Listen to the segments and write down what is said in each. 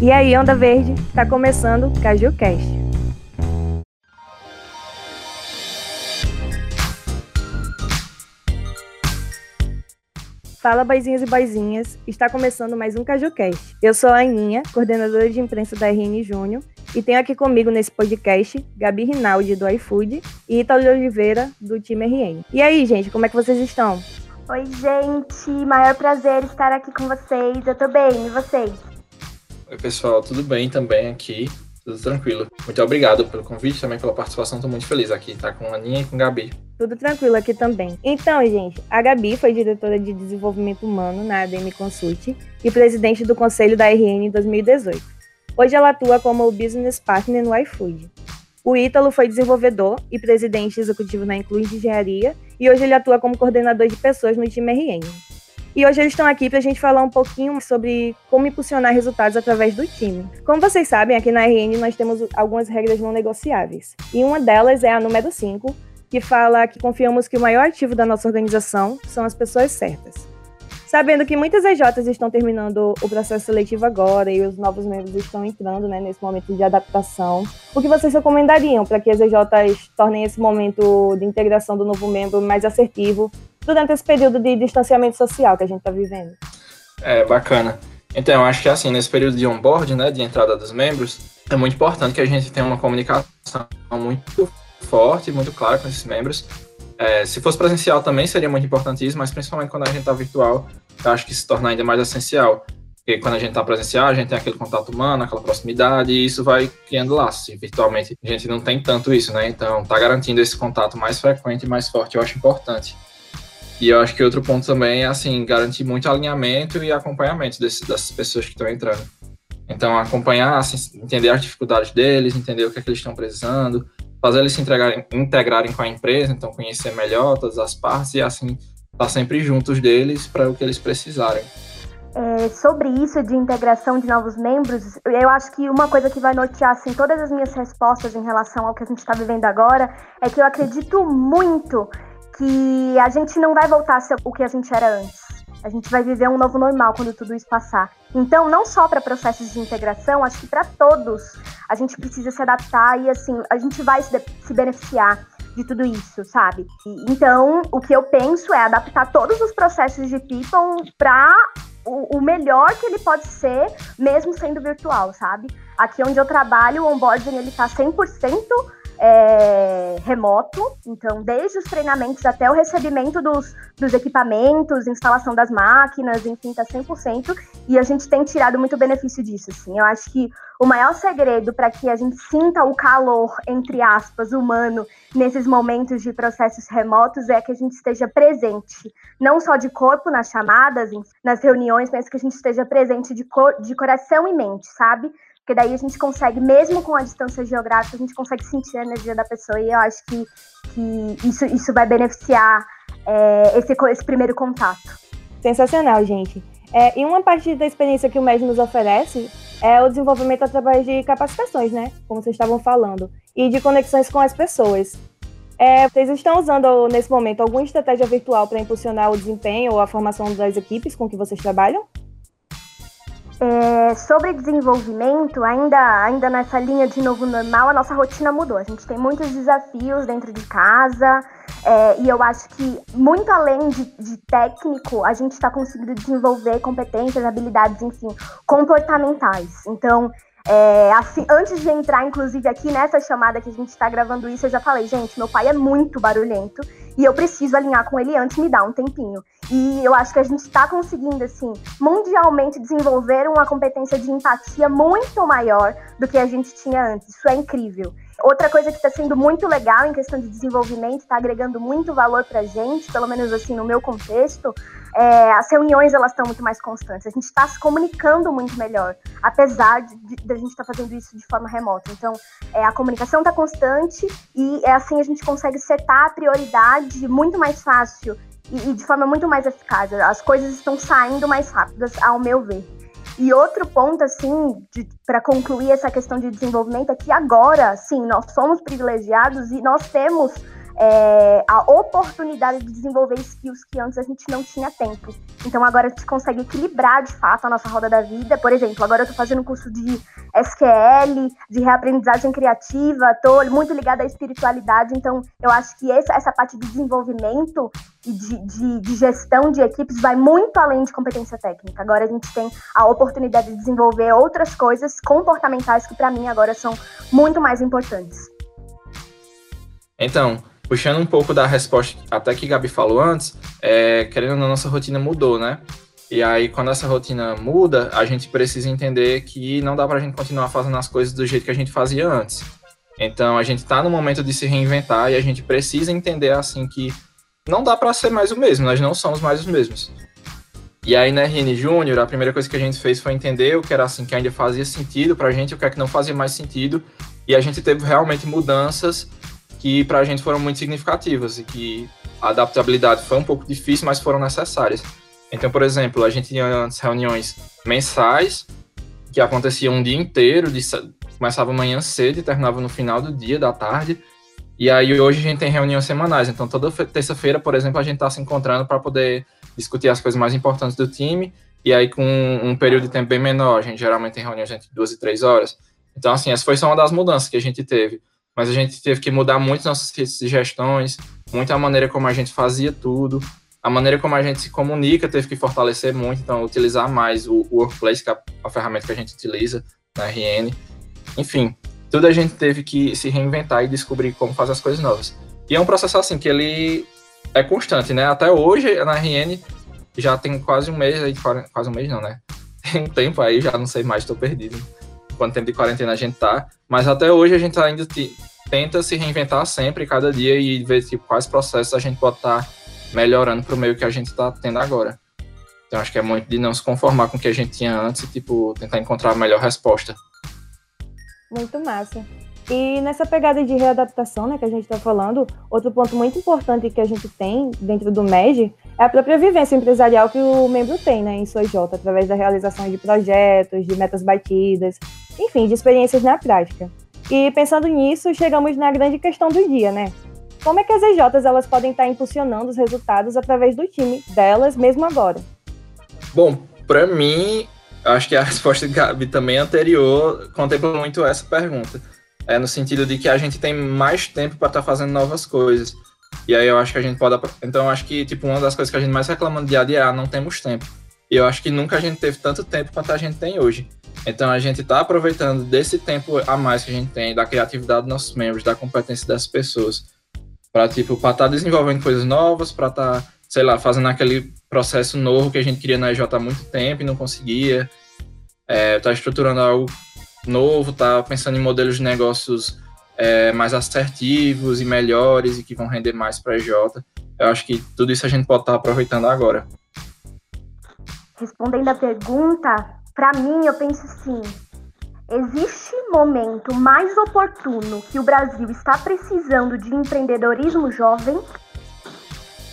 E aí, Onda Verde, tá começando o CajuCast. Fala, boizinhos e boizinhas. Está começando mais um CajuCast. Eu sou a Aninha, coordenadora de imprensa da RN Júnior, e tenho aqui comigo nesse podcast Gabi Rinaldi, do iFood, e Italo Oliveira, do time RN. E aí, gente, como é que vocês estão? Oi, gente. Maior prazer estar aqui com vocês. Eu tô bem, e vocês? Oi, pessoal, tudo bem também aqui? Tudo tranquilo. Muito obrigado pelo convite, também pela participação. Estou muito feliz aqui, tá com a Aninha e com a Gabi. Tudo tranquilo aqui também. Então, gente, a Gabi foi diretora de desenvolvimento humano na ADM Consult e presidente do conselho da RN em 2018. Hoje ela atua como business partner no iFood. O Ítalo foi desenvolvedor e presidente executivo na Inclui Engenharia e hoje ele atua como coordenador de pessoas no time RN. E hoje eles estão aqui para a gente falar um pouquinho sobre como impulsionar resultados através do time. Como vocês sabem, aqui na RN nós temos algumas regras não negociáveis. E uma delas é a número 5, que fala que confiamos que o maior ativo da nossa organização são as pessoas certas. Sabendo que muitas EJs estão terminando o processo seletivo agora e os novos membros estão entrando né, nesse momento de adaptação, o que vocês recomendariam para que as EJs tornem esse momento de integração do novo membro mais assertivo durante esse período de distanciamento social que a gente está vivendo. É, bacana. Então, acho que assim, nesse período de onboard, né, de entrada dos membros, é muito importante que a gente tenha uma comunicação muito forte, muito clara com esses membros. É, se fosse presencial também seria muito importante isso, mas principalmente quando a gente está virtual, eu acho que se torna ainda mais essencial. Porque quando a gente está presencial, a gente tem aquele contato humano, aquela proximidade, e isso vai criando laços. Virtualmente a gente não tem tanto isso, né? Então, tá garantindo esse contato mais frequente e mais forte, eu acho importante. E eu acho que outro ponto também é, assim, garantir muito alinhamento e acompanhamento desse, dessas pessoas que estão entrando. Então, acompanhar, assim, entender as dificuldades deles, entender o que, é que eles estão precisando, fazer eles se integrarem, integrarem com a empresa, então conhecer melhor todas as partes e, assim, estar tá sempre juntos deles para o que eles precisarem. É, sobre isso de integração de novos membros, eu acho que uma coisa que vai nortear assim, todas as minhas respostas em relação ao que a gente está vivendo agora é que eu acredito muito que a gente não vai voltar a ser o que a gente era antes. A gente vai viver um novo normal quando tudo isso passar. Então, não só para processos de integração, acho que para todos a gente precisa se adaptar e assim, a gente vai se, se beneficiar de tudo isso, sabe? E, então, o que eu penso é adaptar todos os processos de People para o, o, melhor que ele pode ser, mesmo sendo virtual, sabe? Aqui onde eu trabalho, o onboarding ele tá 100% é, remoto, então desde os treinamentos até o recebimento dos, dos equipamentos, instalação das máquinas, enfim, tá 100%, e a gente tem tirado muito benefício disso, assim. Eu acho que o maior segredo para que a gente sinta o calor, entre aspas, humano, nesses momentos de processos remotos é que a gente esteja presente, não só de corpo nas chamadas, nas reuniões, mas que a gente esteja presente de, cor, de coração e mente, sabe? Porque daí a gente consegue, mesmo com a distância geográfica, a gente consegue sentir a energia da pessoa e eu acho que, que isso, isso vai beneficiar é, esse, esse primeiro contato. Sensacional, gente. É, e uma parte da experiência que o MED nos oferece é o desenvolvimento através de capacitações, né? Como vocês estavam falando, e de conexões com as pessoas. É, vocês estão usando nesse momento alguma estratégia virtual para impulsionar o desempenho ou a formação das equipes com que vocês trabalham? É, sobre desenvolvimento, ainda, ainda nessa linha de novo normal, a nossa rotina mudou. A gente tem muitos desafios dentro de casa é, e eu acho que, muito além de, de técnico, a gente está conseguindo desenvolver competências, habilidades, enfim, comportamentais. Então, é, assim, antes de entrar, inclusive, aqui nessa chamada que a gente está gravando isso, eu já falei, gente, meu pai é muito barulhento e eu preciso alinhar com ele antes, me dá um tempinho. E eu acho que a gente está conseguindo, assim, mundialmente desenvolver uma competência de empatia muito maior do que a gente tinha antes. Isso é incrível. Outra coisa que está sendo muito legal em questão de desenvolvimento, está agregando muito valor para gente, pelo menos assim no meu contexto, é, as reuniões elas estão muito mais constantes. A gente está se comunicando muito melhor, apesar de, de, de a gente estar tá fazendo isso de forma remota. Então, é, a comunicação está constante e é assim a gente consegue setar a prioridade muito mais fácil e, e de forma muito mais eficaz. As coisas estão saindo mais rápidas, ao meu ver. E outro ponto, assim, para concluir essa questão de desenvolvimento, é que agora, sim, nós somos privilegiados e nós temos é, a oportunidade de desenvolver skills que antes a gente não tinha tempo. Então agora a gente consegue equilibrar de fato a nossa roda da vida. Por exemplo, agora eu estou fazendo um curso de SQL, de reaprendizagem criativa, estou muito ligada à espiritualidade, então eu acho que essa, essa parte de desenvolvimento e de, de, de gestão de equipes vai muito além de competência técnica. Agora a gente tem a oportunidade de desenvolver outras coisas comportamentais que para mim agora são muito mais importantes. Então, puxando um pouco da resposta até que Gabi falou antes, é, querendo ou não, nossa rotina mudou, né? E aí, quando essa rotina muda, a gente precisa entender que não dá para a gente continuar fazendo as coisas do jeito que a gente fazia antes. Então, a gente está no momento de se reinventar e a gente precisa entender, assim, que não dá para ser mais o mesmo, nós não somos mais os mesmos. E aí, na RN Júnior, a primeira coisa que a gente fez foi entender o que era, assim, que ainda fazia sentido para a gente, o que é que não fazia mais sentido, e a gente teve realmente mudanças que para a gente foram muito significativas e que a adaptabilidade foi um pouco difícil, mas foram necessárias. Então, por exemplo, a gente tinha antes reuniões mensais que aconteciam um dia inteiro, de, começava amanhã cedo e terminava no final do dia, da tarde. E aí hoje a gente tem reuniões semanais. Então, toda terça-feira, por exemplo, a gente está se encontrando para poder discutir as coisas mais importantes do time. E aí, com um período de tempo bem menor, a gente geralmente tem reuniões entre duas e três horas. Então, assim, essa foi só uma das mudanças que a gente teve mas a gente teve que mudar muito nossas sugestões, muito a maneira como a gente fazia tudo, a maneira como a gente se comunica teve que fortalecer muito, então utilizar mais o, Workplace, que é a ferramenta que a gente utiliza na RN. Enfim, tudo a gente teve que se reinventar e descobrir como fazer as coisas novas. E é um processo assim que ele é constante, né? Até hoje na RN já tem quase um mês aí, quase um mês não, né? Tem um tempo aí, já não sei mais, estou perdido. Quanto tempo de quarentena a gente tá, mas até hoje a gente ainda tenta se reinventar sempre, cada dia, e ver tipo, quais processos a gente pode estar tá melhorando para o meio que a gente está tendo agora. Então acho que é muito de não se conformar com o que a gente tinha antes e tipo, tentar encontrar a melhor resposta. Muito massa. E nessa pegada de readaptação né, que a gente está falando, outro ponto muito importante que a gente tem dentro do MEG é a própria vivência empresarial que o membro tem né, em sua J, através da realização de projetos, de metas batidas, enfim, de experiências na prática. E pensando nisso, chegamos na grande questão do dia, né? Como é que as EJs elas podem estar impulsionando os resultados através do time delas, mesmo agora? Bom, para mim, acho que a resposta de Gabi também anterior contempla muito essa pergunta. É no sentido de que a gente tem mais tempo para estar tá fazendo novas coisas. E aí eu acho que a gente pode. Então, acho que tipo, uma das coisas que a gente mais reclama de dia a dia é: não temos tempo. E eu acho que nunca a gente teve tanto tempo quanto a gente tem hoje. Então a gente está aproveitando desse tempo a mais que a gente tem, da criatividade dos nossos membros, da competência das pessoas, para tipo, estar tá desenvolvendo coisas novas, para estar, tá, sei lá, fazendo aquele processo novo que a gente queria na EJ há muito tempo e não conseguia. É, tá estruturando algo novo, tá pensando em modelos de negócios é, mais assertivos e melhores e que vão render mais para a EJ. Eu acho que tudo isso a gente pode estar tá aproveitando agora. Respondendo a pergunta, para mim, eu penso assim: existe momento mais oportuno que o Brasil está precisando de empreendedorismo jovem?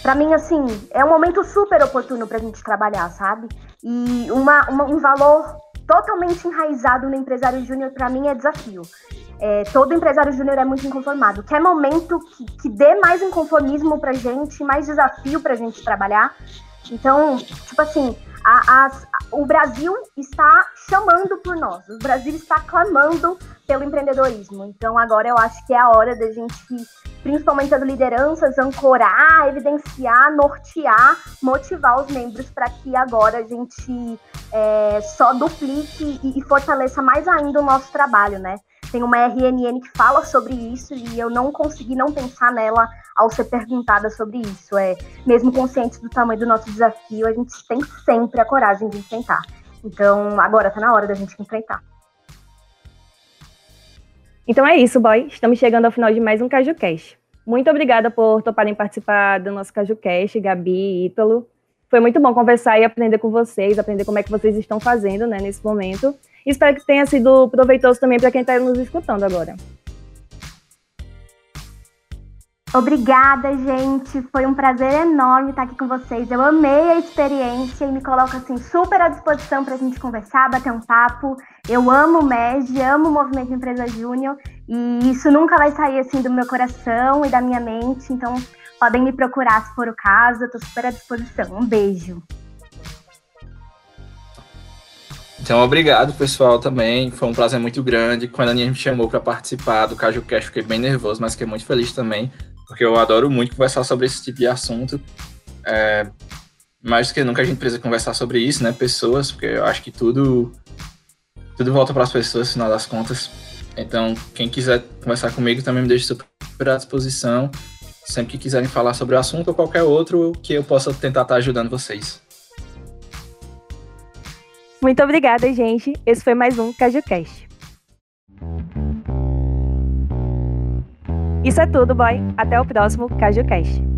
Para mim, assim, é um momento super oportuno para a gente trabalhar, sabe? E uma, uma, um valor totalmente enraizado no empresário júnior, para mim, é desafio. É, todo empresário júnior é muito inconformado. Quer momento que, que dê mais inconformismo pra gente, mais desafio pra gente trabalhar. Então, tipo assim, a, a, o Brasil está chamando por nós, o Brasil está clamando pelo empreendedorismo. Então, agora eu acho que é a hora da gente, principalmente as lideranças, ancorar, evidenciar, nortear, motivar os membros para que agora a gente é, só duplique e, e fortaleça mais ainda o nosso trabalho, né? Tem uma RNN que fala sobre isso e eu não consegui não pensar nela ao ser perguntada sobre isso. É, mesmo conscientes do tamanho do nosso desafio, a gente tem sempre a coragem de enfrentar. Então, agora está na hora da gente enfrentar. Então é isso, boy. Estamos chegando ao final de mais um CajuCast. Muito obrigada por toparem participar do nosso CajuCast, Gabi e Ítalo. Foi muito bom conversar e aprender com vocês, aprender como é que vocês estão fazendo né, nesse momento. Espero que tenha sido proveitoso também para quem está nos escutando agora. Obrigada, gente. Foi um prazer enorme estar aqui com vocês. Eu amei a experiência e me coloco assim super à disposição para a gente conversar, bater um papo. Eu amo o MED, amo o Movimento Empresa Júnior e isso nunca vai sair assim do meu coração e da minha mente. Então podem me procurar se for o caso. Eu estou super à disposição. Um beijo. Então, obrigado, pessoal, também. Foi um prazer muito grande. Quando a Aninha me chamou para participar do Caju Cash, fiquei bem nervoso, mas fiquei muito feliz também porque eu adoro muito conversar sobre esse tipo de assunto. É, mais do que nunca a gente precisa conversar sobre isso, né? Pessoas, porque eu acho que tudo tudo volta para as pessoas, no final das contas. Então, quem quiser conversar comigo também me deixe super à disposição. Sempre que quiserem falar sobre o assunto ou qualquer outro, que eu possa tentar estar ajudando vocês. Muito obrigada, gente. Esse foi mais um CajuCast. Isso é tudo, boy. Até o próximo CajuCast.